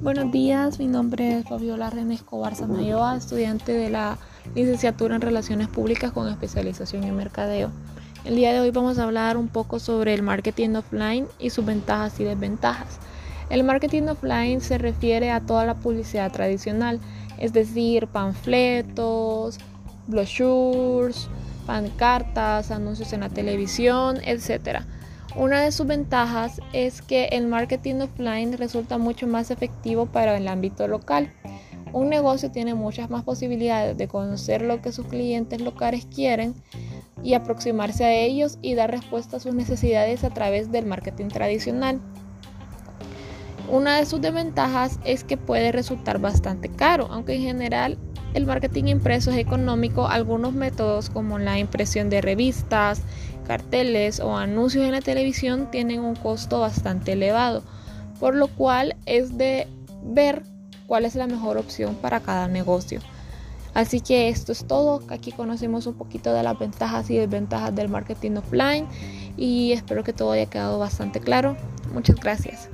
Buenos días, mi nombre es Fabiola René Escobar Samayoa, estudiante de la licenciatura en Relaciones Públicas con especialización en Mercadeo. El día de hoy vamos a hablar un poco sobre el marketing offline y sus ventajas y desventajas. El marketing offline se refiere a toda la publicidad tradicional, es decir, panfletos, brochures, pancartas, anuncios en la televisión, etc una de sus ventajas es que el marketing offline resulta mucho más efectivo para el ámbito local. Un negocio tiene muchas más posibilidades de conocer lo que sus clientes locales quieren y aproximarse a ellos y dar respuesta a sus necesidades a través del marketing tradicional. Una de sus desventajas es que puede resultar bastante caro, aunque en general el marketing impreso es económico, algunos métodos como la impresión de revistas, carteles o anuncios en la televisión tienen un costo bastante elevado, por lo cual es de ver cuál es la mejor opción para cada negocio. Así que esto es todo. Aquí conocemos un poquito de las ventajas y desventajas del marketing offline y espero que todo haya quedado bastante claro. Muchas gracias.